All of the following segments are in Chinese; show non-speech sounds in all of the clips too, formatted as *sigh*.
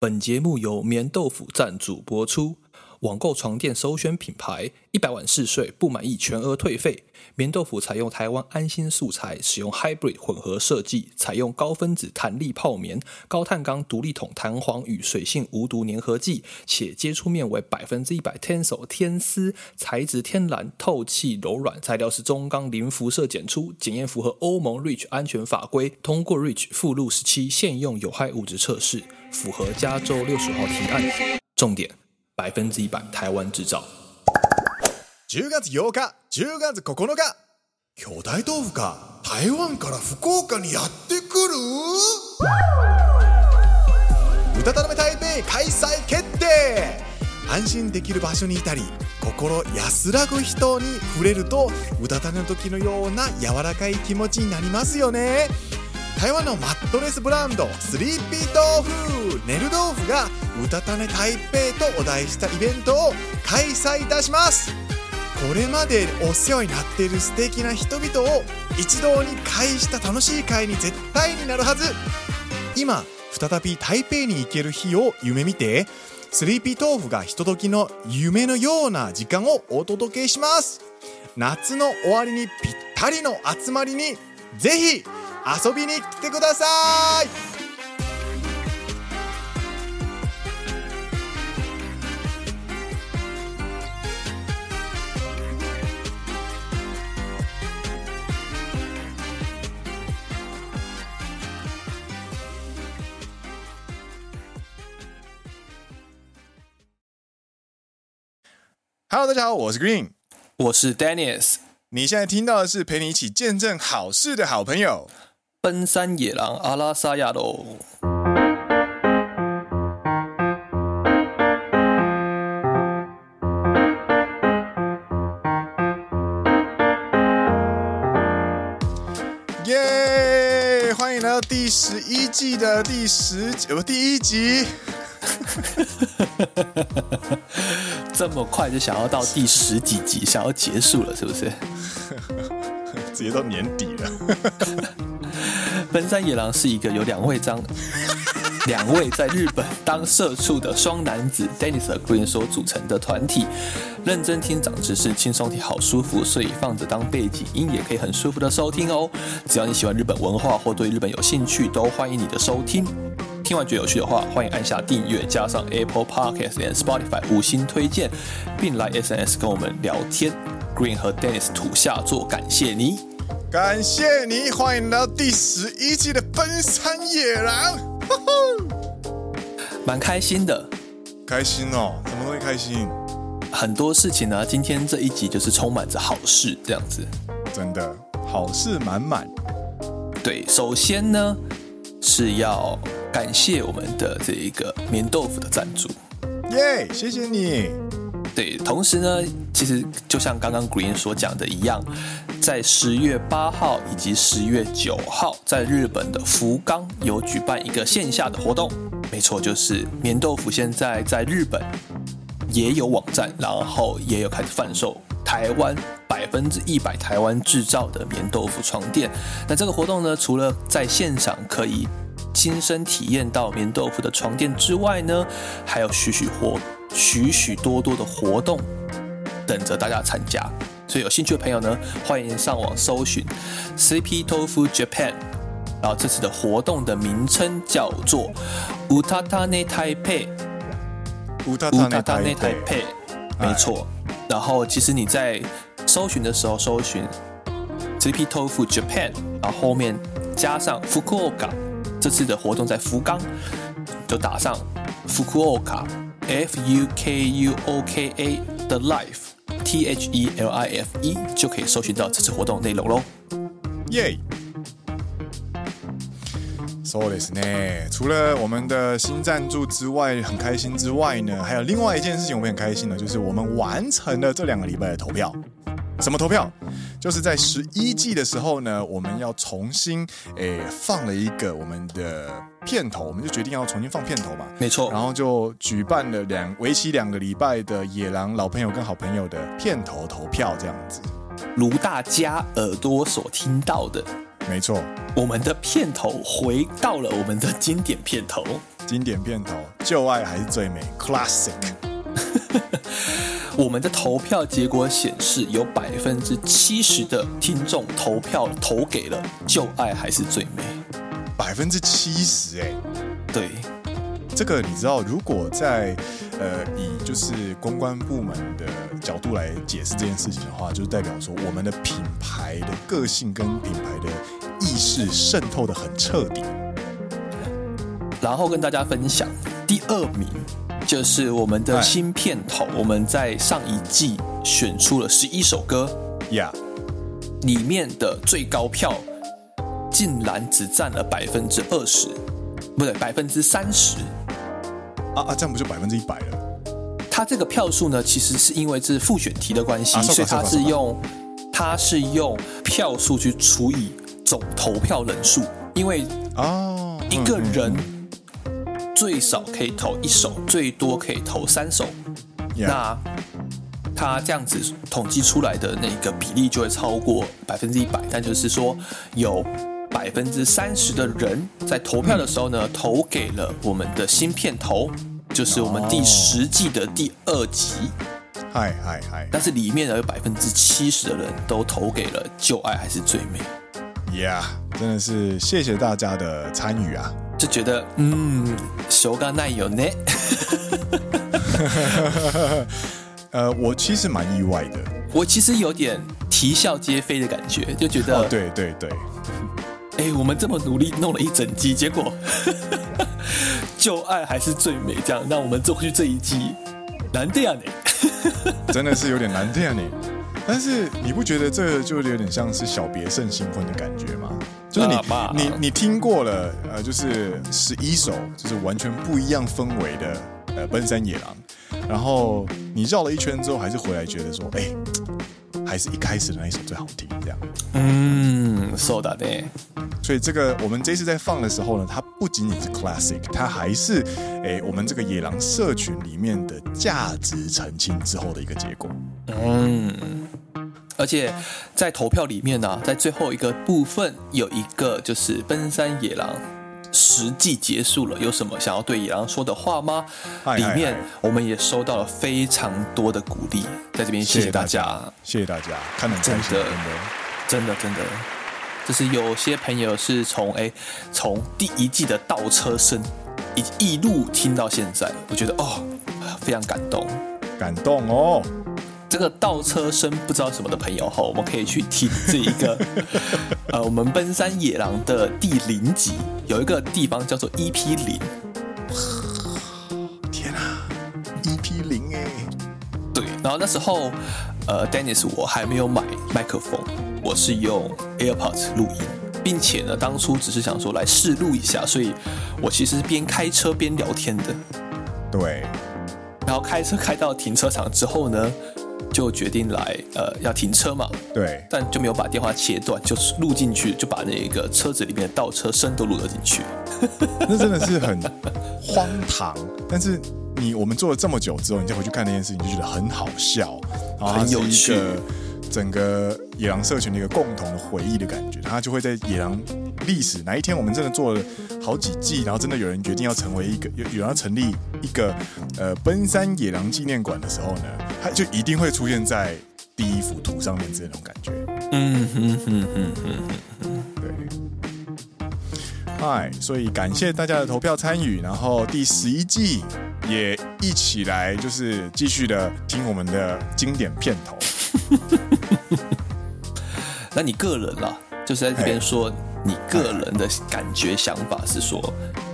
本节目由棉豆腐赞助播出。网购床垫首选品牌，一百晚试睡不满意全额退费。棉豆腐采用台湾安心素材，使用 Hybrid 混合设计，采用高分子弹力泡棉、高碳钢独立筒弹簧与水性无毒粘合剂，且接触面为百分之一百 Tensil 天丝材质，天然透气柔软，材料是中钢零辐射检出，检验符合欧盟 REACH 安全法规，通过 REACH 附录十七现用有害物质测试，符合加州六十号提案。重点。百分之一百台湾制造。10月8日、10月9日、巨大豆腐が台湾から福冈にやってくる？うたたなめ台北开催决定。安心できる场所にいたり、心安らぐ人に触れると、うたた寝の时のような柔らかい気持ちになりますよね。台湾のマットレスブランドスリーピー豆腐。寝る豆腐がうたた寝台北とお题したイベントを开催いたします。これまでお世话になっている素敌な人々を一堂に会した楽しい会に绝対になるはず。今再び台北に行ける日を梦见てスリーピー豆腐がひとときの梦のような时间をお届けします。夏の终わりにぴったりの集まりにぜひ游びに来てください！Hello，大家好，我是 Green，我是 Dennis，你现在听到的是陪你一起见证好事的好朋友。 奔山野狼阿拉萨亚喽！耶！欢迎来到第十一季的第十九第一集。这么快就想要到第十几集，想要结束了，是不是？*laughs* 直接到年底了。*laughs* 奔山野狼是一个有两位张，*laughs* 两位在日本当社畜的双男子 Dennis 和 Green 所组成的团体。认真听长知识，轻松听好舒服，所以放着当背景音也可以很舒服的收听哦。只要你喜欢日本文化或对日本有兴趣，都欢迎你的收听。听完觉得有趣的话，欢迎按下订阅，加上 Apple Podcast 和 Spotify 五星推荐，并来 SNS 跟我们聊天。Green 和 Dennis 土下座，感谢你。感谢你，欢迎来到第十一季的奔山野狼，*laughs* 蛮开心的，开心哦，怎么会开心？很多事情呢、啊，今天这一集就是充满着好事，这样子，真的好事满满。对，首先呢是要感谢我们的这一个棉豆腐的赞助，耶，谢谢你。对，同时呢，其实就像刚刚 Green 所讲的一样，在十月八号以及十月九号，在日本的福冈有举办一个线下的活动。没错，就是棉豆腐现在在日本也有网站，然后也有开始贩售台湾百分之一百台湾制造的棉豆腐床垫。那这个活动呢，除了在现场可以亲身体验到棉豆腐的床垫之外呢，还有许许活。许许多多的活动等着大家参加，所以有兴趣的朋友呢，欢迎上网搜寻 Sleepy Tofu Japan，然后这次的活动的名称叫做うたた寝台北，うたた寝台北，没错。然后其实你在搜寻的时候，搜寻 Sleepy Tofu Japan，然后后面加上福冈，这次的活动在福冈，就打上福冈。 F U K U O K A The Life T H E L I F E 就可以搜寻到这次活动内容喽。耶！そうですね。除了我们的新赞助之外，很开心之外呢，还有另外一件事情我们很开心的，就是我们完成了这两个礼拜的投票。什么投票？就是在十一季的时候呢，我们要重新诶、欸、放了一个我们的 片头，我们就决定要重新放片头嘛。没错，然后就举办了两为期两个礼拜的野狼老朋友跟好朋友的片头投票，这样子。如大家耳朵所听到的，没错，我们的片头回到了我们的经典片头。经典片头，旧爱还是最美，Classic。*laughs* 我们的投票结果显示，有百分之七十的听众投票投给了《旧爱还是最美》，百分之七十哎，对，这个你知道，如果在呃以就是公关部门的角度来解释这件事情的话，就是代表说我们的品牌的个性跟品牌的意识渗透的很彻底。然后跟大家分享第二名。就是我们的新片头，我们在上一季选出了十一首歌呀里面的最高票竟然只占了百分之二十，不对，百分之三十。啊啊，这样不就百分之一百了？他这个票数呢，其实是因为是复选题的关系，啊、所以他是用他是用票数去除以总投票人数，因为啊一个人。最少可以投一首，最多可以投三首。Yeah. 那他这样子统计出来的那个比例就会超过百分之一百。但就是说，有百分之三十的人在投票的时候呢，嗯、投给了我们的新片头，就是我们第十季的第二集。嗨嗨嗨！但是里面呢，有百分之七十的人都投给了《旧爱还是最美》。Yeah，真的是谢谢大家的参与啊！就觉得嗯，手感奈有呢。*laughs* 呃，我其实蛮意外的，我其实有点啼笑皆非的感觉，就觉得，哦、对对对，哎，我们这么努力弄了一整季，结果 *laughs* 旧爱还是最美，这样，那我们做回去这一季难这样呢？*laughs* 真的是有点难这样呢。但是你不觉得这个就有点像是小别胜新婚的感觉吗？就是你、啊、你你听过了，呃，就是十一首，就是完全不一样氛围的呃奔山野狼，然后你绕了一圈之后，还是回来觉得说，哎，还是一开始的那一首最好听，这样。嗯，そうだね。所以这个我们这次在放的时候呢，它不仅仅是 classic，它还是哎我们这个野狼社群里面的价值澄清之后的一个结果。嗯。而且在投票里面呢、啊，在最后一个部分有一个就是奔山野狼 十季结束了，有什么想要对野狼说的话吗？里面我们也收到了非常多的鼓励，在这边谢谢大家，谢谢大家，看得真的，真的，真的，就是有些朋友是从哎从第一季的倒车声一一路听到现在，我觉得哦非常感动，感动哦。这个倒车声不知道什么的朋友哈，我们可以去听这一个，呃，我们奔山野狼的第零集，有一个地方叫做 EP 零。*sighs* 天啊，EP 零哎！对，然后那时候，呃，Dennis 我还没有买麦克风，我是用 AirPods 录音，并且呢，当初只是想说来试录一下，所以我其实是边开车边聊天的。对，然后开车开到停车场之后呢，就决定来，呃，要停车嘛。对。但就没有把电话切断，就是录进去，就把那个车子里面的倒车声都录了进去。*laughs* 那真的是很荒唐。但是你我们做了这么久之后，你再回去看那件事情，就觉得很好笑，很有趣。整个野狼社群的一个共同的回忆的感觉，他就会在野狼历史哪一天，我们真的做了好几季，然后真的有人决定要成为一个有有人要成立一个呃奔山野狼纪念馆的时候呢，他就一定会出现在第一幅图上面这种感觉。嗯哼哼哼哼哼，对。嗨，所以感谢大家的投票参与，然后第十一季也一起来就是继续的听我们的经典片头。*laughs* 那你个人啦，就是在这边说，你个人的感觉想法是说，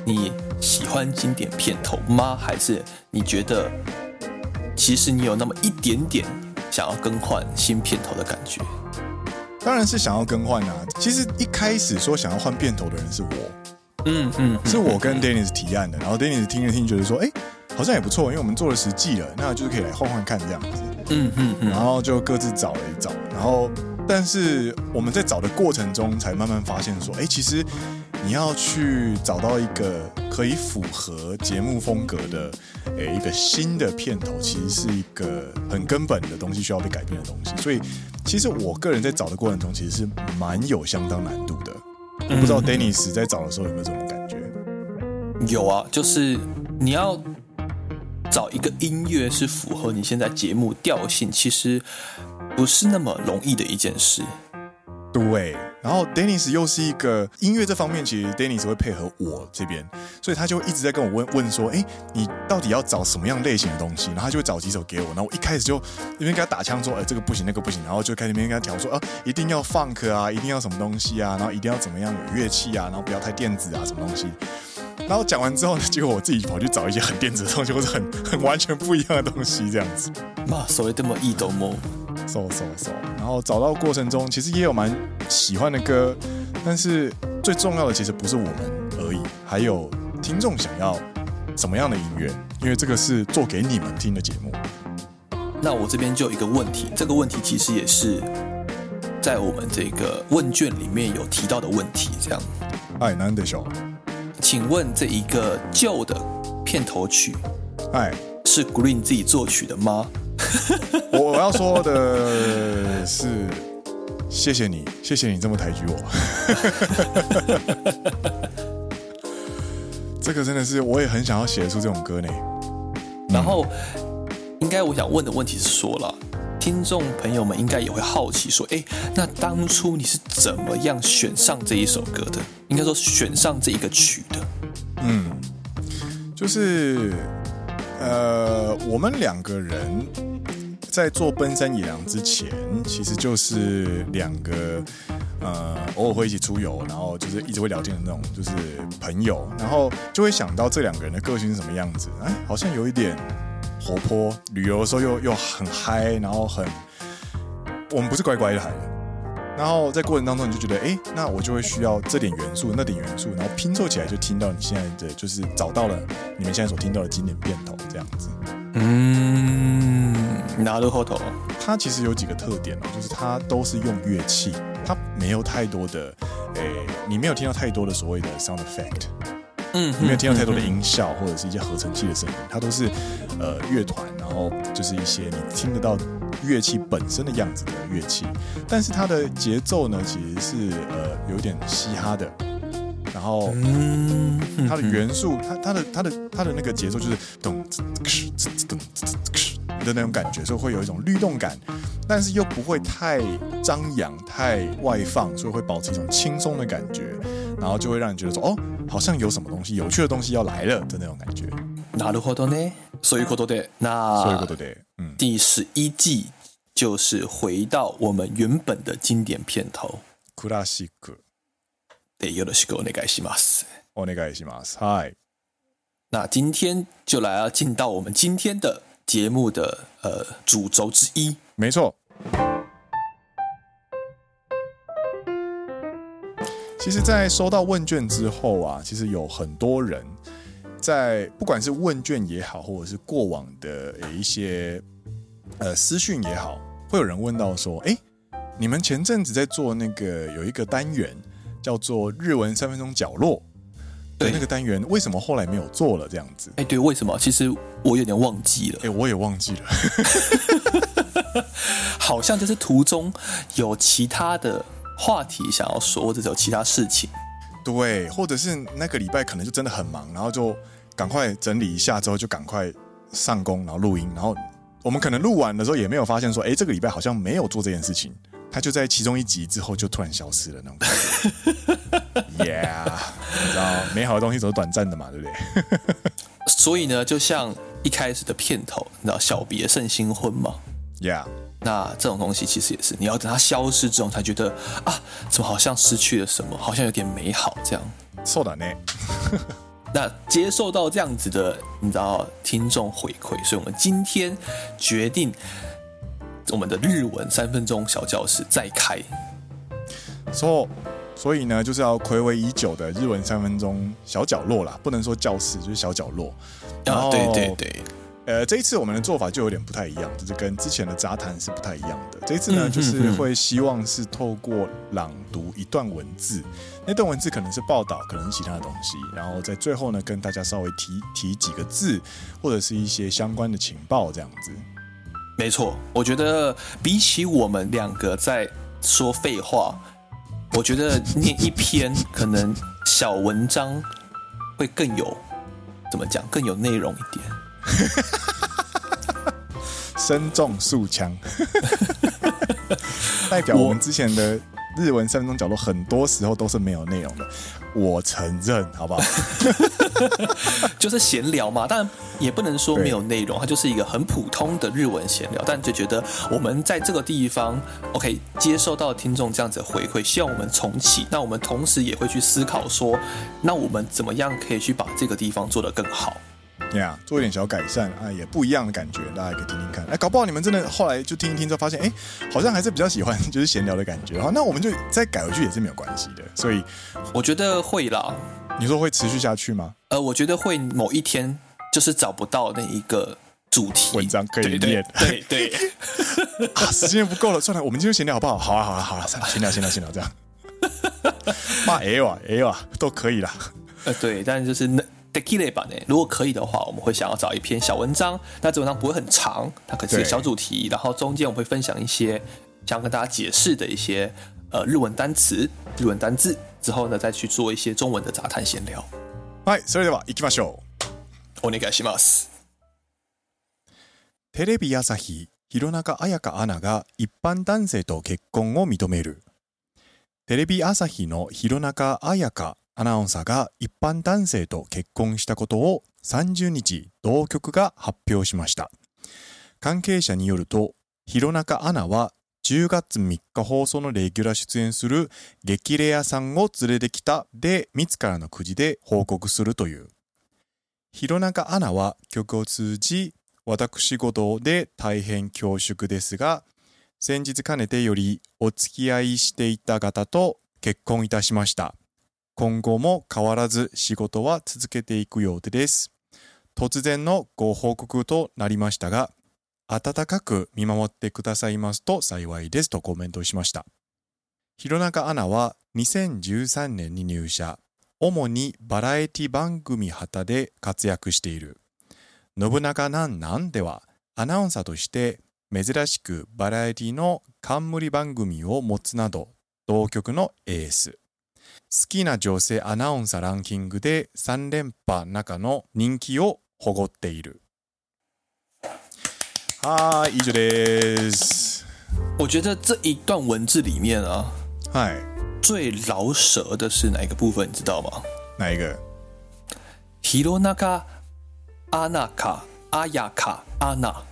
你喜欢经典片头吗？还是你觉得其实你有那么一点点想要更换新片头的感觉？当然是想要更换啊！其实一开始说想要换片头的人是我，嗯嗯，是我跟 Dennis 提案的，然后 Dennis 听了听，觉得说，哎，好像也不错，因为我们做了十季了，那就是可以来换换看这样子。嗯嗯嗯，然后就各自找了一找，然后但是我们在找的过程中，才慢慢发现说，哎，其实你要去找到一个可以符合节目风格的，诶，一个新的片头，其实是一个很根本的东西，需要被改变的东西。所以，其实我个人在找的过程中，其实是蛮有相当难度的。我不知道 Dennis 在找的时候有没有这种感觉？有啊，就是你要找一个音乐是符合你现在节目调性，其实不是那么容易的一件事。对，然后 Dennis 又是一个音乐这方面，其实 Dennis 会配合我这边，所以他就一直在跟我问问说，哎，你到底要找什么样类型的东西？然后他就会找几首给我，然后我一开始就因为跟他打枪说，哎，这个不行，那个不行，然后就开始那边跟他调说，啊，一定要 funk 啊，一定要什么东西啊，然后一定要怎么样有乐器啊，然后不要太电子啊，什么东西。然后讲完之后呢，结果我自己跑去找一些很电子的东西，或者很很完全不一样的东西，这样子。嘛，所谓这么易懂吗？搜搜搜，然后找到过程中，其实也有蛮喜欢的歌，但是最重要的其实不是我们而已，还有听众想要什么样的音乐，因为这个是做给你们听的节目。那我这边就有一个问题，这个问题其实也是在我们这个问卷里面有提到的问题，这样。哎，难得笑。请问这一个旧的片头曲，哎，是 Green 自己作曲的吗？我我要说的是，谢谢你，谢谢你这么抬举我。*laughs* 这个真的是，我也很想要写出这种歌呢。然后，应该我想问的问题是说了，听众朋友们应该也会好奇说，哎，那当初你是怎么样选上这一首歌的？应该说选上这一个曲的？嗯，就是。呃，我们两个人在做奔山野狼之前，其实就是两个呃，偶尔会一起出游，然后就是一直会聊天的那种，就是朋友，然后就会想到这两个人的个性是什么样子，哎，好像有一点活泼，旅游的时候又又很嗨，然后很，我们不是乖乖的孩子。然后在过程当中，你就觉得，哎，那我就会需要这点元素，那点元素，然后拼凑起来，就听到你现在的，就是找到了你们现在所听到的经典片头这样子。嗯，なるほど。它其实有几个特点哦，就是它都是用乐器，它没有太多的，诶，你没有听到太多的所谓的 sound effect， 嗯，你没有听到太多的音效或者是一些合成器的声音，它都是，呃，乐团，然后就是一些你听得到。乐器本身的样子的乐器，但是它的节奏呢，其实是呃有点嘻哈的，然后它的元素，它它的它的它的那个节奏就是咚咚哧哧哧的那种感觉，所以会有一种律动感，但是又不会太张扬、太外放，所以会保持一种轻松的感觉，然后就会让你觉得说哦，好像有什么东西有趣的东西要来了的那种感觉。なるほどね。そういうことで、那そういうことで、嗯，第十一季就是回到我们原本的经典片头。クラシック。で、よろしくお愿いします。お愿いします。はい。那今天就来要进到我们今天的 节目的呃主轴之一。没错。其实，在收到问卷之后啊，其实有很多人。在不管是问卷也好，或者是过往的一些呃私讯也好，会有人问到说：“哎，你们前阵子在做那个有一个单元叫做日文三分钟角落，对那个单元为什么后来没有做了？这样子？”哎，对，为什么？其实我有点忘记了。哎，我也忘记了，*laughs* 好像就是途中有其他的话题想要说，或者有其他事情。对，或者是那个礼拜可能就真的很忙，然后就。赶快整理一下之后，就赶快上工，然后录音。然后我们可能录完的时候，也没有发现说，哎，这个礼拜好像没有做这件事情。他就在其中一集之后就突然消失了那种感觉。 *laughs* Yeah，你知道，美好的东西都是短暂的嘛，对不对？*laughs* 所以呢，就像一开始的片头，你知道“小别胜新婚”嘛？Yeah，那这种东西其实也是，你要等它消失之后，才觉得啊，怎么好像失去了什么，好像有点美好这样。そうだね。*laughs* 那接受到这样子的，你知道听众回馈，所以我们今天决定 我们的日文三分钟小教室再开。所、so, 所以呢，就是要睽违已久的日文三分钟小角落啦，不能说教室，就是小角落。啊，对对对。呃，这一次我们的做法就有点不太一样，就是跟之前的杂谈是不太一样的。这一次呢，就是会希望是透过朗读一段文字，那段文字可能是报道，可能是其他的东西，然后在最后呢，跟大家稍微提提几个字，或者是一些相关的情报，这样子。没错，我觉得比起我们两个在说废话，我觉得念一篇可能小文章。会更有怎么讲，更有内容一点。*laughs* 身中数枪，*laughs* 代表我们之前的日文三分钟角落，很多时候都是没有内容的。我承认，好不好？*laughs* 就是闲聊嘛，当然也不能说没有内容，它就是一个很普通的日文闲聊。但就觉得我们在这个地方，OK，接受到听众这样子的回馈，希望我们重启。那我们同时也会去思考说，那我们怎么样可以去把这个地方做得更好？对呀，做一点小改善啊，也不一样的感觉，大家可以听听看。哎，搞不好你们真的后来就听一听之后发现，哎，好像还是比较喜欢 *laughs* 就是闲聊的感觉。好，那我们就再改回去也是没有关系的。所以我觉得会啦。你说会持续下去吗？呃，我觉得会某一天就是找不到那一个主题文章可以念。对对，对 *laughs* 啊，时间不够了，算了，我们今天闲聊好不好？好啊，好啊，好啊，闲 *laughs* 聊，闲聊，闲聊，这样。骂 L 啊，L 啊，都可以啦。呃，对，但就是那。de k i 版呢？如果可以的话，我们会想要找一篇小文章。那这文章不会很长，它可能是一个小主题。然后中间我们会分享一些想要跟大家解释的一些呃日文单词、日文单字。之后呢，再去做一些中文的杂谈闲聊。はい、それでは行きましょう。お愿いします。テレビ朝日弘中綾香アナが一般男性と结婚を认める。テレビ朝日の弘中綾香 アナウンサーが一般男性と结婚したことを30日、同局が発表しました。関系者によると、弘中アナは10月3日放送のレギュラー出演する激レアさんを连れてきたで自らのくじで报告するという。弘中アナは曲を通じ、私事で大変恐缩ですが、先日かねてよりお付き合いしていた方と结婚いたしました。今后も変わらず仕事は続けていく予定です。突然のご报告となりましたが、温かく见守ってくださいますと幸いですとコメントしました。弘中アナは2013年に入社、主にバラエティ番组旗で活跃している。信长なんなんではアナウンサーとして珍しくバラエティの冠番组を持つなど同局のエース。好きな女性アナウンサーランキングで3连覇中の人気を夸っている。はい、以上です。我觉得这一段文字里面啊，嗨，最饶舌的是哪一个部分？你知道吗？哪一个？弘中アナカアヤカアナ。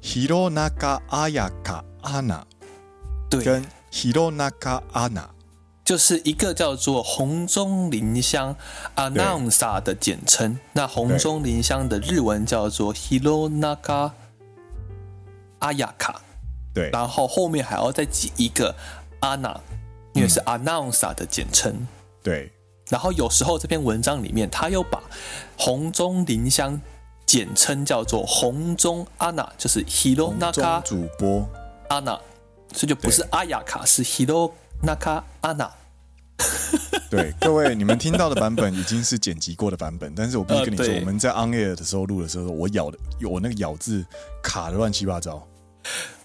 弘中綾香アナ，对。跟弘中アナ就是一个叫做红中林香 announcer 的简称。那红中林香的日文叫做 Hironaka Ayaka，对。然后后面还要再挤一个 Anna，因为是 announcer 的简称。对。然后有时候这篇文章里面，他又把红中林香简称叫做红中 Anna，就是 Hironaka 主播 Anna。所以就不是阿雅卡，是 Hironaka Anna。*laughs* 对，各位，你们听到的版本已经是剪辑过的版本，但是我必须跟你说，我们在 on air 的时候录的时候，我咬的，我那个咬字卡的乱七八糟。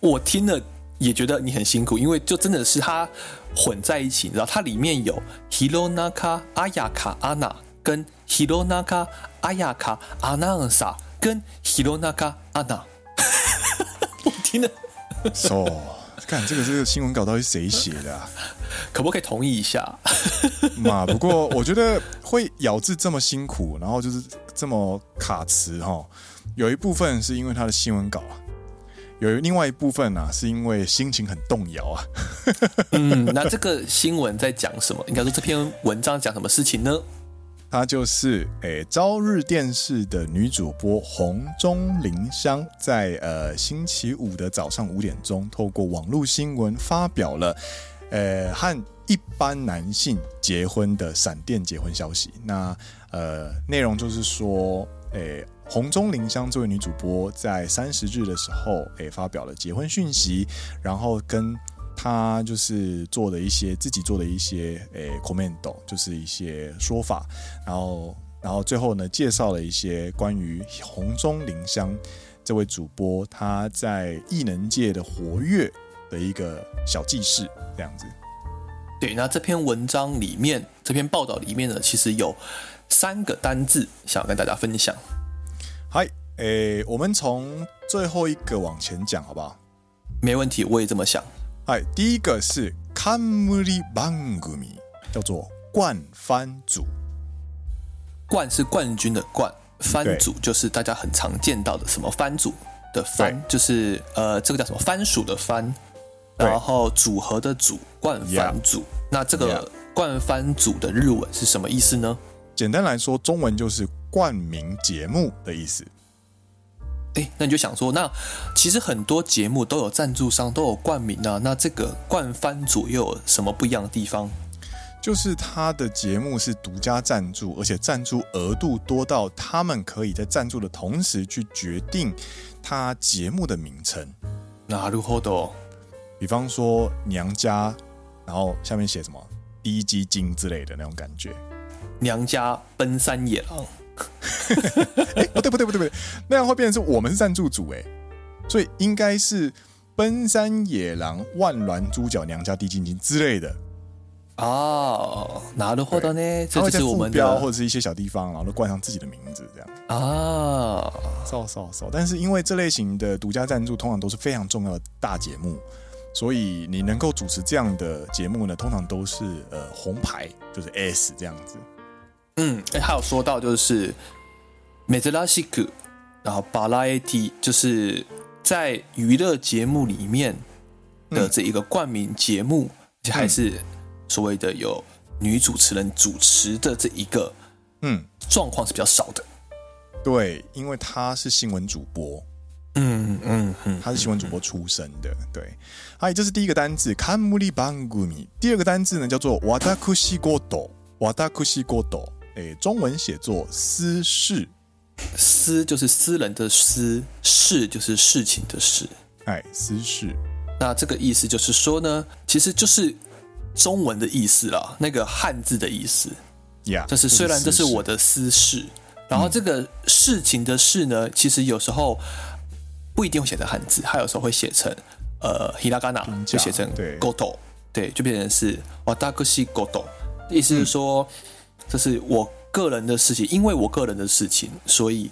我听了也觉得你很辛苦，因为就真的是它混在一起，你知道，它里面有 Hironaka Ayaka Anna 跟 Hironaka Ayaka Announcer 跟 Hironaka Anna。*laughs* 我听了，so。看这个这个新闻稿到底是谁写的啊？*laughs* 可不可以同意一下？*laughs* 嘛，不过我觉得会咬字这么辛苦，然后就是这么卡词哈，有一部分是因为他的新闻稿啊，有另外一部分呢、啊，是因为心情很动摇啊。嗯，那这个新闻在讲什么？应该说这篇文章讲什么事情呢？她就是诶，朝日电视的女主播红中林香，在呃星期五的早上五点钟，透过网络新闻发表了，呃和一般男性结婚的闪电结婚消息。那呃内容就是说，诶红中林香这位女主播在三十日的时候，诶发表了结婚讯息，然后跟。他就是做的一些自己做的一些诶 comment，就是一些说法，然后然后最后呢，介绍了一些关于红中林香这位主播他在艺能界的活跃的一个小记事，这样子。对，那这篇文章里面，这篇报道里面呢，其实有三个单字想要跟大家分享。嗨，诶，我们从最后一个往前讲，好不好？没问题，我也这么想。嗨，第一个是 Camry 番組，叫做冠番组。冠是冠军的冠，番组就是大家很常见到的什么番组的番，就是呃，这个叫什么番薯的番。然后组合的组，冠番组。那这个冠番组的日文是什么意思呢？简单来说，中文就是冠名节目的意思。哎，那你就想说，那其实很多节目都有赞助商，都有冠名啊。那这个冠番组又有什么不一样的地方？就是他的节目是独家赞助，而且赞助额度多到他们可以在赞助的同时去决定他节目的名称。なるほど。比方说娘家，然后下面写什么低基金之类的那种感觉。娘家奔山野狼， *laughs* 哎，不对不对不对不对，那样会变成是我们是赞助组哎，所以应该是奔山野狼万峦猪脚娘家低基金之类的。哦，拿的货的呢，这就是我们标或者是一些小地方，然后都冠上自己的名字这样。啊，少少少，但是因为这类型的独家赞助通常都是非常重要的大节目。所以你能够主持这样的节目呢，通常都是呃红牌，就是 S 这样子。嗯，哎，还有说到就是珍しく，然后バラエティ，就是在娱乐节目里面的这一个冠名节目，嗯、还是所谓的有女主持人主持的这一个，嗯，状况是比较少的。对，因为他是新闻主播。嗯嗯嗯，他是新闻主播出身的，对。嗨，这是第一个单字，冠番组。第二个单字呢，叫做わたくしごと，わたくしごと， 哎，中文写作私事，私就是私人的私，事就是事情的事，哎，私事。那这个意思就是说呢，其实就是中文的意思啦，那个汉字的意思，呀，就是虽然这是我的私事，然后这个事情的事呢，其实有时候。不一定会写成汉字，它有时候会写成呃ひらがな，就写成ごと，对，就变成是わたくしごと，意思是说、嗯、 这是我个人的事情，因为我个人的事情，所以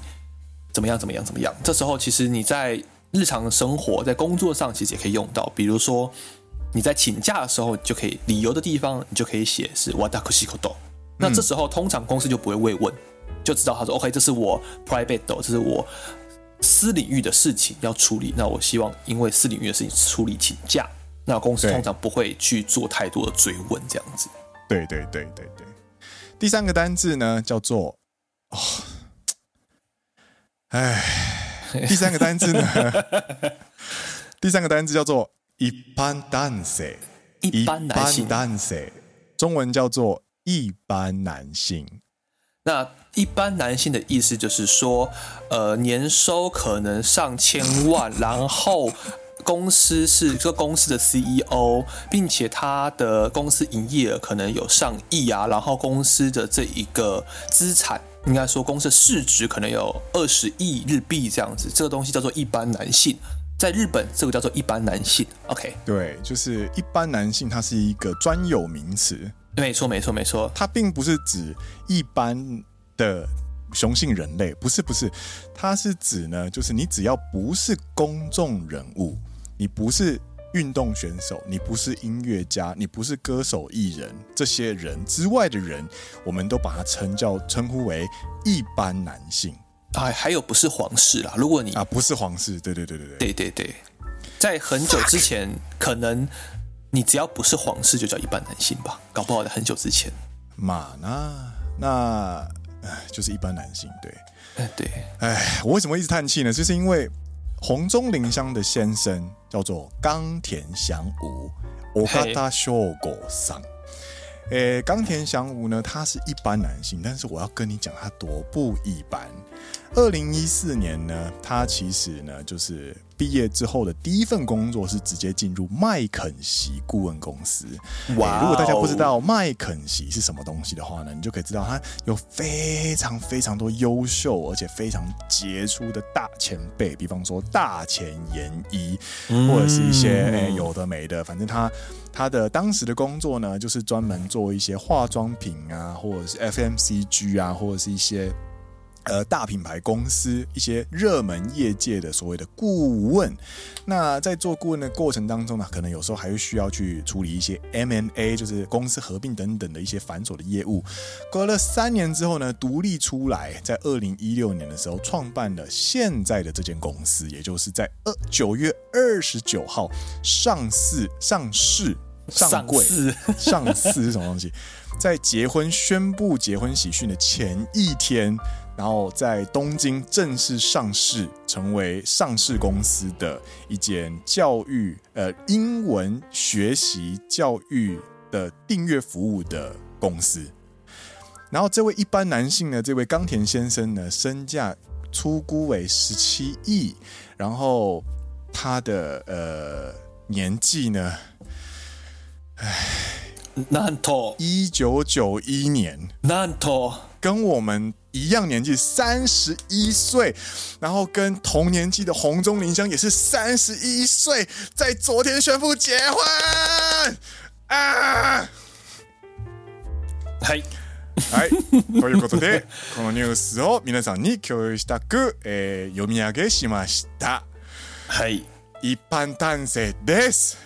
怎么样怎么样怎么样。这时候其实你在日常生活在工作上其实也可以用到，比如说你在请假的时候，就可以理由的地方你就可以写是わたくしごと。那这时候通常公司就不会慰问，就知道他说 OK，这是我 private，这是我。私领域的事情要处理，那我希望因为私领域的事情处理请假，那公司通常不会去做太多的追问，这样子。对对对对对。 第三个单字呢，叫做哦，哎，第三个单字呢，*laughs* 第三个单字叫做一般男性，一般男性，中文叫做一般男性。那一般男性的意思就是说，呃，年收可能上千万，然后公司是这个公司的 CEO，并且他的公司营业额可能有上亿啊，然后公司的这一个资产，应该说公司市值可能有二十亿日币这样子，这个东西叫做一般男性，在日本这个叫做一般男性。OK，对，就是一般男性，它是一个专有名词。没错，没错，没错。它并不是指一般的雄性人类，不是，不是。它是指呢，就是你只要不是公众人物，你不是运动选手你不是音乐家你不是歌手艺人这些人之外的人我们都把它称叫称呼为一般男性。哎还有不是皇室啦如果你啊不是皇室对对对对对。对对在很久之前可能你只要不是皇室就叫一般男性吧搞不好在很久之前。马呢那就是一般男性对。对。哎我为什么一直叹气呢？就是因为红中林香的先生叫做冈田祥吾，冈田翔吾桑。诶，冈田祥吾呢，他是一般男性，但是我要跟你讲他多不一般。二零一四年呢，他其实呢就是毕业之后的第一份工作是直接进入麦肯锡顾问公司。哇、欸！如果大家不知道麦肯锡是什么东西的话呢，你就可以知道他有非常非常多优秀而且非常杰出的大前辈，比方说大前研一，或者是一些哎、欸、有的没的，反正他他的当时的工作呢，就是专门做一些化妆品啊，或者是 FMCG 啊，或者是一些。呃，大品牌公司一些热门业界的所谓的顾问，那在做顾问的过程当中呢，可能有时候还会需要去处理一些 M&A，就是公司合并等等的一些繁琐的业务。隔了三年之后呢，独立出来，在二零一六年的时候创办了现在的这间公司，也就是在二九月二十九号上市上市上柜上市是什么东西？在结婚宣布结婚喜讯的前一天。然后在东京正式上市，成为上市公司的一间教育呃英文学习教育的订阅服务的公司。然后这位一般男性呢，这位冈田先生呢，身价初估为十七亿，然后他的呃年纪呢，唉，なんと一九九一年，なんと 跟我们。一样年纪，三十一岁，然后跟同年纪的洪钟林香也是三十一岁，在昨天宣布结婚啊！はい、はい、ということでこのニュースを皆さんに共有したく、えー、読み上げしました。はい、一般男性です。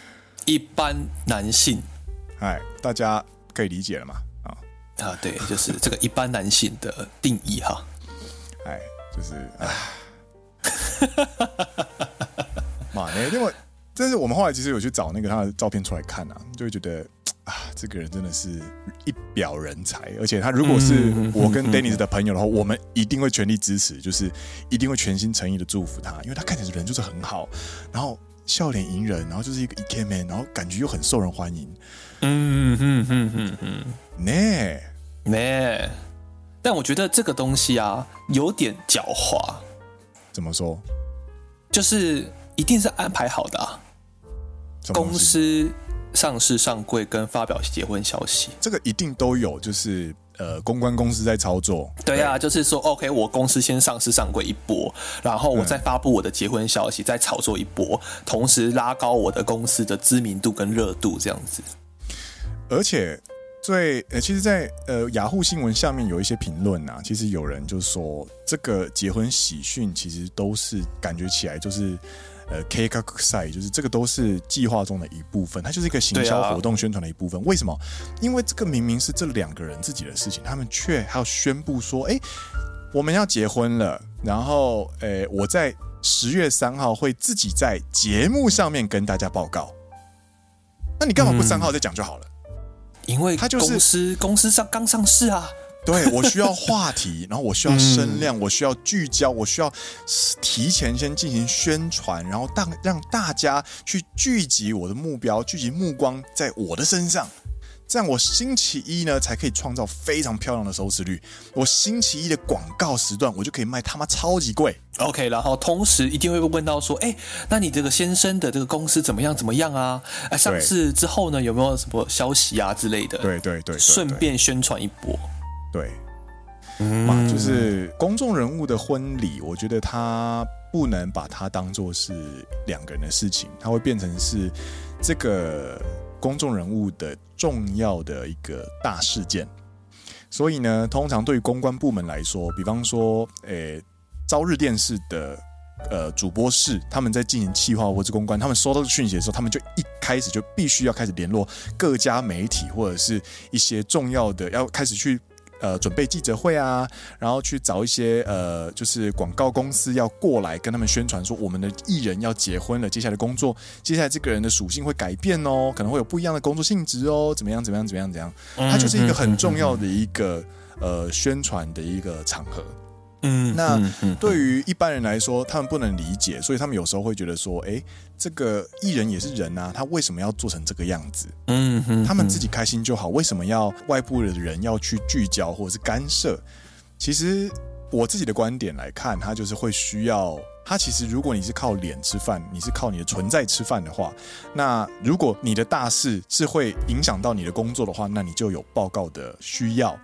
一般男性，哎，大家可以理解了吗？ 啊，对，就是这个一般男性的定义哈。哎，就是啊，*laughs* 妈呢？因为，但是我们后来其实有去找那个他的照片出来看啊，就会觉得啊，这个人真的是一表人才。而且他如果是我跟 Dennis 的朋友的话，我们一定会全力支持，就是一定会全心诚意的祝福他，因为他看起来人就是很好，然后笑脸迎人，然后就是一个 e k man，然后感觉又很受人欢迎。嗯哼哼哼哼，呢呢，但我觉得这个东西啊有点狡猾。怎么说？就是一定是安排好的啊。公司上市上柜跟发表结婚消息，这个一定都有，就是呃公关公司在操作。对啊，对就是说，OK，我公司先上市上柜一波，然后我再发布我的结婚消息，嗯、再炒作一波，同时拉高我的公司的知名度跟热度，这样子。而且最呃，其实在，在呃雅虎新闻下面有一些评论啊，其实有人就说，这个结婚喜讯其实都是感觉起来就是呃 K 卡赛，就是这个都是计划中的一部分，它就是一个行销活动宣传的一部分。啊、为什么？因为这个明明是这两个人自己的事情，他们却还要宣布说，哎，我们要结婚了，然后诶，我在十月三号会自己在节目上面跟大家报告。那你干嘛不三号再讲就好了？嗯因为他就是公司公司上刚上市啊，对，我需要话题，然后我需要声量，我需要聚焦，我需要提前先进行宣传，然后让让大家去聚集我的目标，聚集目光在我的身上。这样我星期一呢才可以创造非常漂亮的收视率。我星期一的广告时段，我就可以卖他妈超级贵。OK，然后同时一定会问到说，哎，那你这个先生的这个公司怎么样？怎么样啊？哎，上市之后呢，有没有什么消息啊之类的？对对对，对，顺便宣传一波。对，嘛，就是公众人物的婚礼，我觉得他不能把它当做是两个人的事情，它会变成是这个。公众人物的重要的一个大事件，所以呢，通常对于公关部门来说，比方说，诶、朝日电视的呃主播室，他们在进行企划或是公关，他们收到讯息的时候，他们就一开始就必须要开始联络各家媒体或者是一些重要的，要开始去。呃，准备记者会啊，然后去找一些呃，就是广告公司要过来跟他们宣传说，我们的艺人要结婚了，接下来的工作，接下来这个人的属性会改变哦，可能会有不一样的工作性质哦，怎么样，怎么样，怎么样，怎么样，它就是一个很重要的一个呃宣传的一个场合。嗯，那对于一般人来说，他们不能理解，所以他们有时候会觉得说，哎，这个艺人也是人啊，他为什么要做成这个样子？嗯哼，他们自己开心就好，为什么要外部的人要去聚焦或者是干涉？其实我自己的观点来看，他就是会需要他其实如果你是靠脸吃饭，你是靠你的存在吃饭的话，那如果你的大事是会影响到你的工作的话，那你就有报告的需要，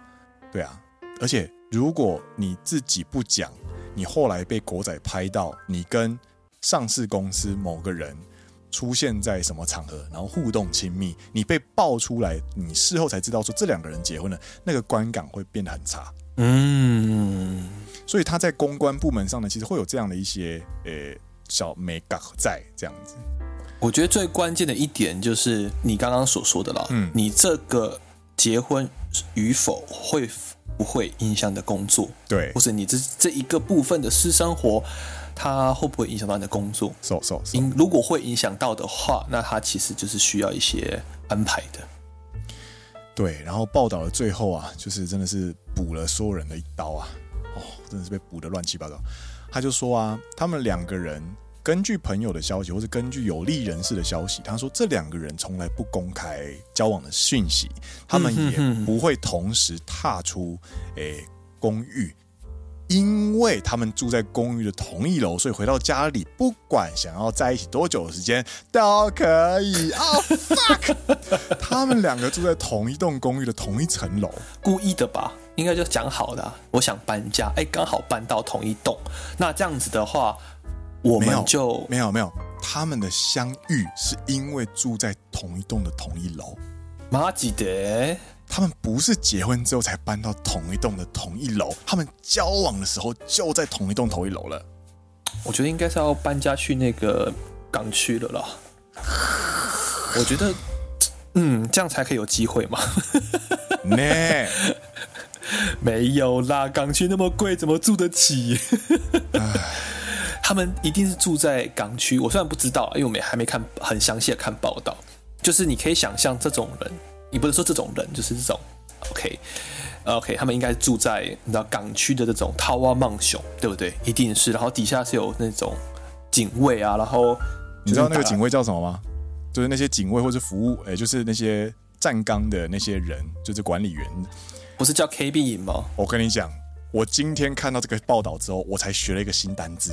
对啊。而且如果你自己不讲，你后来被狗仔拍到你跟上市公司某个人出现在什么场合，然后互动亲密，你被爆出来，你事后才知道说这两个人结婚了，那个观感会变得很差。嗯，所以他在公关部门上呢，其实会有这样的一些呃、欸、小美感在这样子。我觉得最关键的一点就是你刚刚所说的啦，嗯，你这个结婚与否会不会影响你的工作？对，或者你这这一个部分的私生活，它会不会影响到你的工作？是是是。如果会影响到的话，那它其实就是需要一些安排的。对，然后报道的最后啊，就是真的是补了所有人的一刀啊！哦，真的是被补的乱七八糟。他就说啊，他们两个人根据朋友的消息，或是根据有利人士的消息，他说这两个人从来不公开交往的讯息，他们也不会同时踏出诶公寓。因为他们住在公寓的同一楼，所以回到家里，不管想要在一起多久的时间都可以。啊、*laughs* oh, fuck！他们两个住在同一栋公寓的同一层楼，故意的吧？应该就讲好的、我想搬家，哎，刚好搬到同一栋。那这样子的话，我们就没有没有，没有。他们的相遇是因为住在同一栋的同一楼。马吉德。他们不是结婚之后才搬到同一栋的同一楼，他们交往的时候就在同一栋同一楼了。我觉得应该是要搬家去那个港区了啦。我觉得，嗯，这样才可以有机会嘛。*laughs* 呢，没有啦，港区那么贵，怎么住得起？他们一定是住在港区。我虽然不知道，因为我们还没看很详细的看报道，就是你可以想象这种人。你不是说这种人就是这种，OK，OK，okay, okay, 他们应该住在你知道港区的这种タワーマンション，对不对？一定是，然后底下是有那种警卫啊，然后你知道那个警卫叫什么吗？就是那些警卫或者服务，哎，就是那些站岗的那些人，就是管理员，不是叫 KB 营吗？我跟你讲，我今天看到这个报道之后，我才学了一个新单字。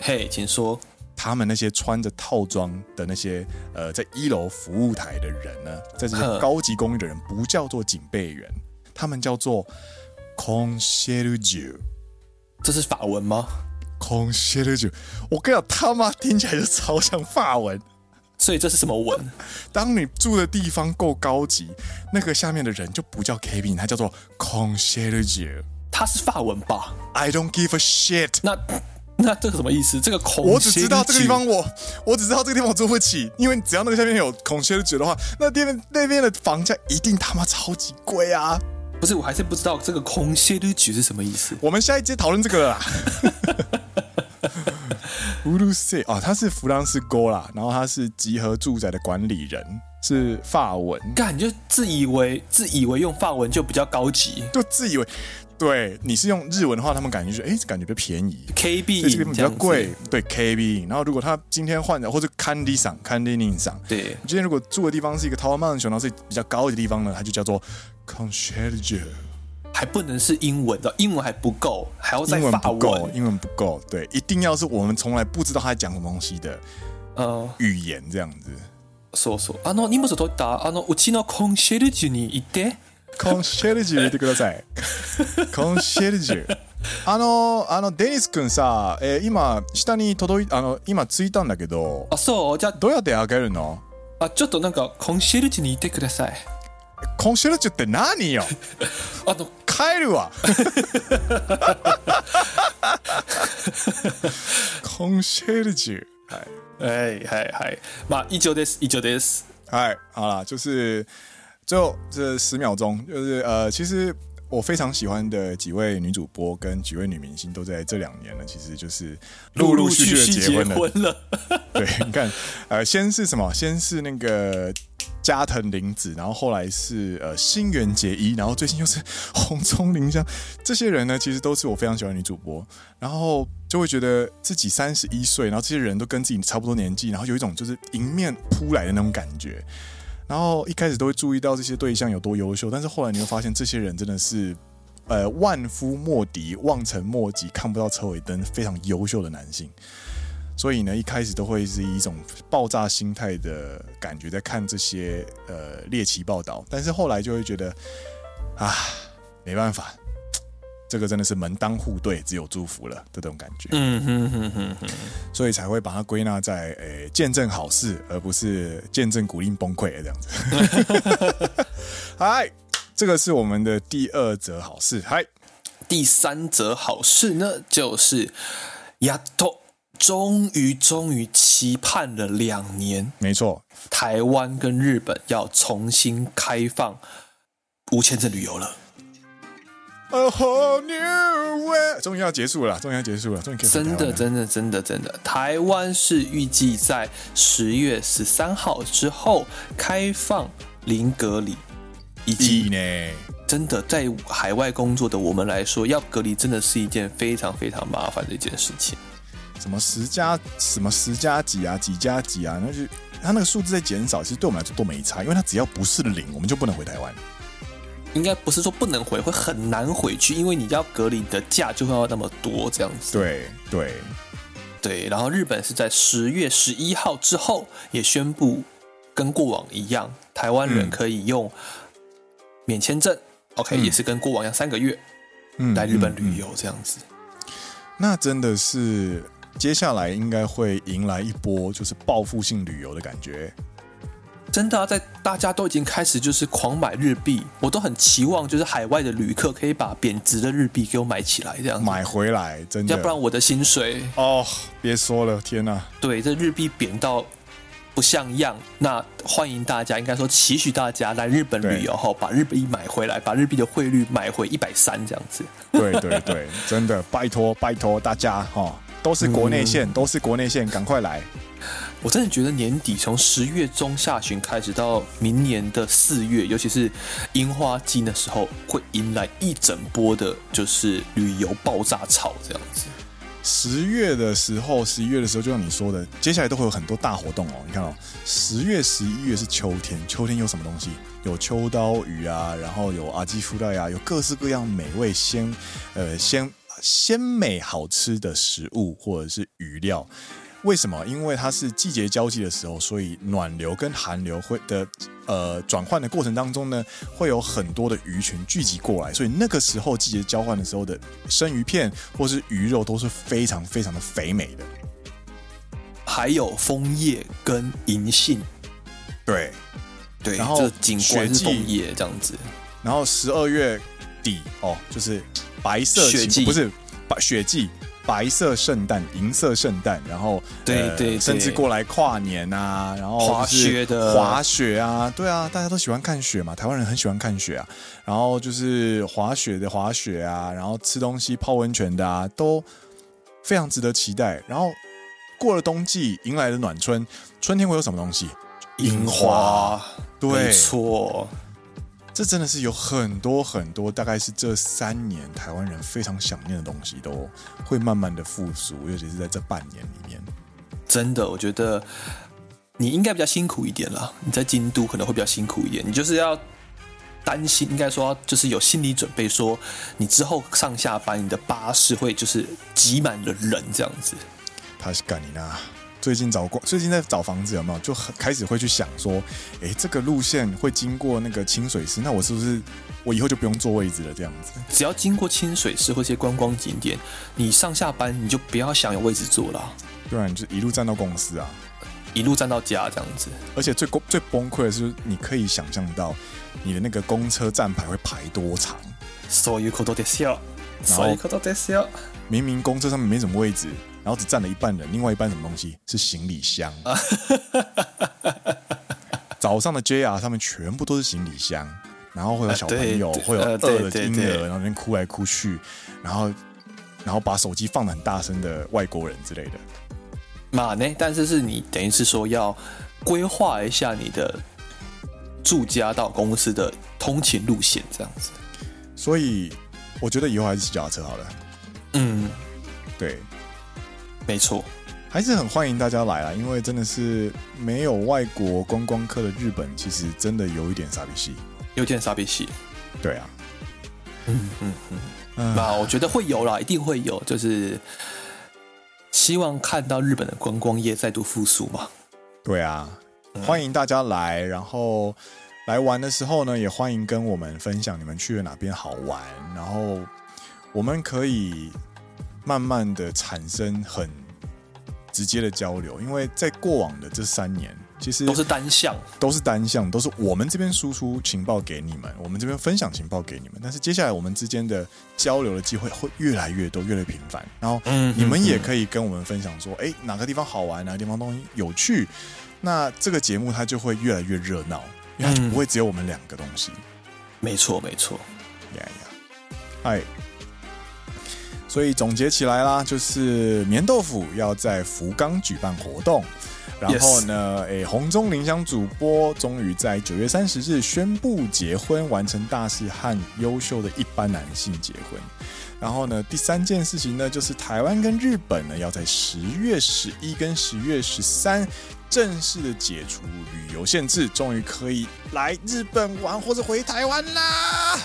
嘿，请说。他们那些穿着套装的那些呃，在一楼服务台的人呢，在这些高级公寓的人不叫做警备员，他们叫做 concierge。这是法文吗？concierge，我跟你讲，他妈听起来就超像法文。所以这是什么文？当你住的地方够高级，那个下面的人就不叫 cabin，他叫做 concierge。他是法文吧？I don't give a shit。那。*laughs* 那这个什么意思？这个孔，我只知道这个地方我，我我只知道这个地方我租不起，因为只要那个下面有孔雀的的话，那边那边的房价一定他妈超级贵啊！不是，我还是不知道这个孔雀的是什么意思。我们下一节讨论这个啦。*laughs* 乌鲁塞啊，他是弗朗斯哥啦，然后他是集合住宅的管理人，是法文。干，你就自以为自以为用法文就比较高级，就自以为。对，你是用日文的话，他们感觉就是，哎，感觉比较便宜，KB 这边比较贵，对，KB。然后如果他今天换的，或者 Candy 桑，Candy 宁桑，对，今天如果住的地方是一个タワーマンション，然后是比较高的地方呢，它就叫做 concierge，还不能是英文的，英文还不够，还要再法文，英文不够，英文不够，对，一定要是我们从来不知道他在讲什么东西的，呃，语言这样子。そうそう。あの荷物取った？あのうちのコンシェルジュに行って。 コンシェルジュ言ってください。コンシェルジュ。あの、あの、デニス君さ、えー、今、下に届い、あの、今着いたんだけど。あ、そうじゃあ、どうやって开けるの？あ、ちょっとなんか、コンシェルジュにいてください。コンシェルジュって何よ？*laughs* あの、帰るわ。*laughs* コンシェルジュ。はい。はい、はい、はい。まあ、以上です。以上です。はい。好了，就是。最后这十秒钟，就是呃，其实我非常喜欢的几位女主播跟几位女明星，都在这两年呢，其实就是陆陆续续的结婚了。*laughs* 对，你看，呃，先是什么？先是那个加藤林子，然后后来是呃新垣结衣，然后最近又是红葱铃香。这些人呢，其实都是我非常喜欢的女主播，然后就会觉得自己三十一岁，然后这些人都跟自己差不多年纪，然后有一种就是迎面扑来的那种感觉。然后一开始都会注意到这些对象有多优秀，但是后来你会发现，这些人真的是呃万夫莫敌、望尘莫及、看不到车尾灯、非常优秀的男性。所以呢，一开始都会是一种爆炸心态的感觉在看这些呃猎奇报道，但是后来就会觉得啊，没办法，这个真的是门当户对，只有祝福了这种感觉。嗯哼哼哼哼，所以才会把它归纳在诶、欸、见证好事，而不是见证古令崩溃这样子。*laughs* 嗨，这个是我们的第二则好事。嗨，第三则好事呢，就是亚托。终于，终于期盼了两年，没错，台湾跟日本要重新开放无签证旅游了。A whole new way，终于要结束了，终于要结束了，终于可以真的，真的，真的，真的，台湾是预计在十月十三号之后开放零隔离，以及呢，真的在海外工作的我们来说，要隔离真的是一件非常非常麻烦的一件事情。什么十加什么十加几啊，几加几啊？那就他那个数字在减少，其实对我们来说都没差，因为他只要不是零，我们就不能回台湾。应该不是说不能回，会很难回去，因为你要隔离的假就会要那么多这样子。对对对，然后日本是在十月十一号之后也宣布，跟过往一样，台湾人可以用免签证、嗯、，OK，、嗯、也是跟过往一样三个月，嗯，来日本旅游这样子。那真的是。接下来应该会迎来一波就是报复性旅游的感觉，真的啊，在大家都已经开始就是狂买日币，我都很期望就是海外的旅客可以把贬值的日币给我买起来，这样买回来，真的，要不然我的薪水哦，别说了，天哪，对，这日币贬到。不像样，那欢迎大家，应该说期许大家来日本旅游后，把日币买回来，把日币的汇率买回一百三这样子。对对对，真的拜托拜托大家哈，都是国内线，嗯、都是国内线，赶快来！我真的觉得年底从十月中下旬开始到明年的四月，尤其是樱花季的时候，会迎来一整波的，就是旅游爆炸潮这样子。十月的时候，十一月的时候，就像你说的，接下来都会有很多大活动哦。你看哦，十月、十一月是秋天，秋天有什么东西？有秋刀鱼啊，然后有阿基夫赖呀，有各式各样美味鲜、呃鲜鲜美好吃的食物或者是鱼料。为什么？因为它是季节交际的时候，所以暖流跟寒流会的呃转换的过程当中呢，会有很多的鱼群聚集过来，所以那个时候季节交换的时候的生鱼片或是鱼肉都是非常非常的肥美的。还有枫叶跟银杏，对对，然后景观枫叶这样子，然后十二月底哦，就是白色雪季，不是白雪季。白色圣诞、银色圣诞，然后对对，对，甚至过来跨年啊，然后滑雪的滑雪啊，对啊，大家都喜欢看雪嘛，台湾人很喜欢看雪啊，然后就是滑雪的滑雪啊，然后吃东西、泡温泉的啊，都非常值得期待。然后过了冬季，迎来了暖春，春天会有什么东西？樱花，对，没错。这真的是有很多很多，大概是这三年台湾人非常想念的东西，都会慢慢的复苏，尤其是在这半年里面。真的，我觉得你应该比较辛苦一点啦。你在京都可能会比较辛苦一点，你就是要担心，应该说就是有心理准备，说你之后上下班，你的巴士会就是挤满了人这样子。他是干你呢？最近找过，最近在找房子有没有？就很开始会去想说，哎，这个路线会经过那个清水寺，那我是不是我以后就不用坐位置了？这样子，只要经过清水寺或些观光景点，你上下班你就不要想有位置坐了，对啊，你就一路站到公司啊，一路站到家这样子。而且最最崩溃的是，你可以想象到你的那个公车站牌会排多长。そういうことですよ。そういうことですよ。明明公车上面没什么位置。 然后只占了一半人，另外一半什么东西是行李箱。*laughs* 早上的 JR 上面全部都是行李箱，然后会有小朋友，会有饿的婴儿，然后那边哭来哭去，然后然后把手机放的很大声的外国人之类的。嘛呢？但是是你等于是说要规划一下你的住家到公司的通勤路线这样子。所以我觉得以后还是骑脚踏车好了。嗯，对。没错，还是很欢迎大家来啊！因为真的是没有外国观光客的日本，其实真的有一点傻逼戏，有点傻逼戏。对啊，嗯嗯嗯，那我觉得会有啦，一定会有，就是希望看到日本的观光业再度复苏嘛。对啊，欢迎大家来，然后来玩的时候呢，也欢迎跟我们分享你们去了哪边好玩，然后我们可以慢慢的产生很直接的交流，因为在过往的这三年。其实都是单向，都是单向，都是我们这边输出情报给你们，我们这边分享情报给你们。但是接下来我们之间的交流的机会会越来越多，越来越频繁。然后你们也可以跟我们分享说，哎，哪个地方好玩，哪个地方东西有趣。那这个节目它就会越来越热闹，因为它就不会只有我们两个东西。没错，没错。呀呀，嗨。所以总结起来啦，就是棉豆腐要在福冈举办活动。然后呢，诶 Yes.，红中林香主播终于在九月三十日宣布结婚，完成大事和优秀的一般男性结婚。然后呢，第三件事情呢，就是台湾跟日本呢，要在十月十一跟十月十三正式的解除旅游限制，终于可以来日本玩或者回台湾啦。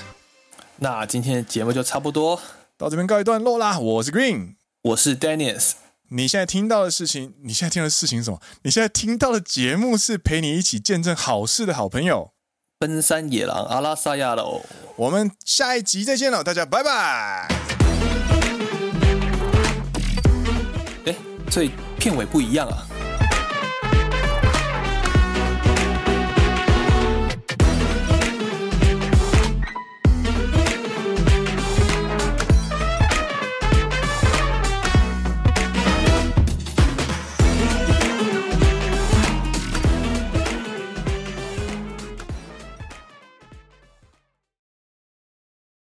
那今天的节目就差不多到这边告一段落啦。我是 Green，我是 Dennis。你现在听到的事情，你现在听到的事情是什么？你现在听到的节目是陪你一起见证好事的好朋友——奔山野狼阿拉萨亚喽。我们下一集再见了，大家拜拜。哎，所以片尾不一样啊。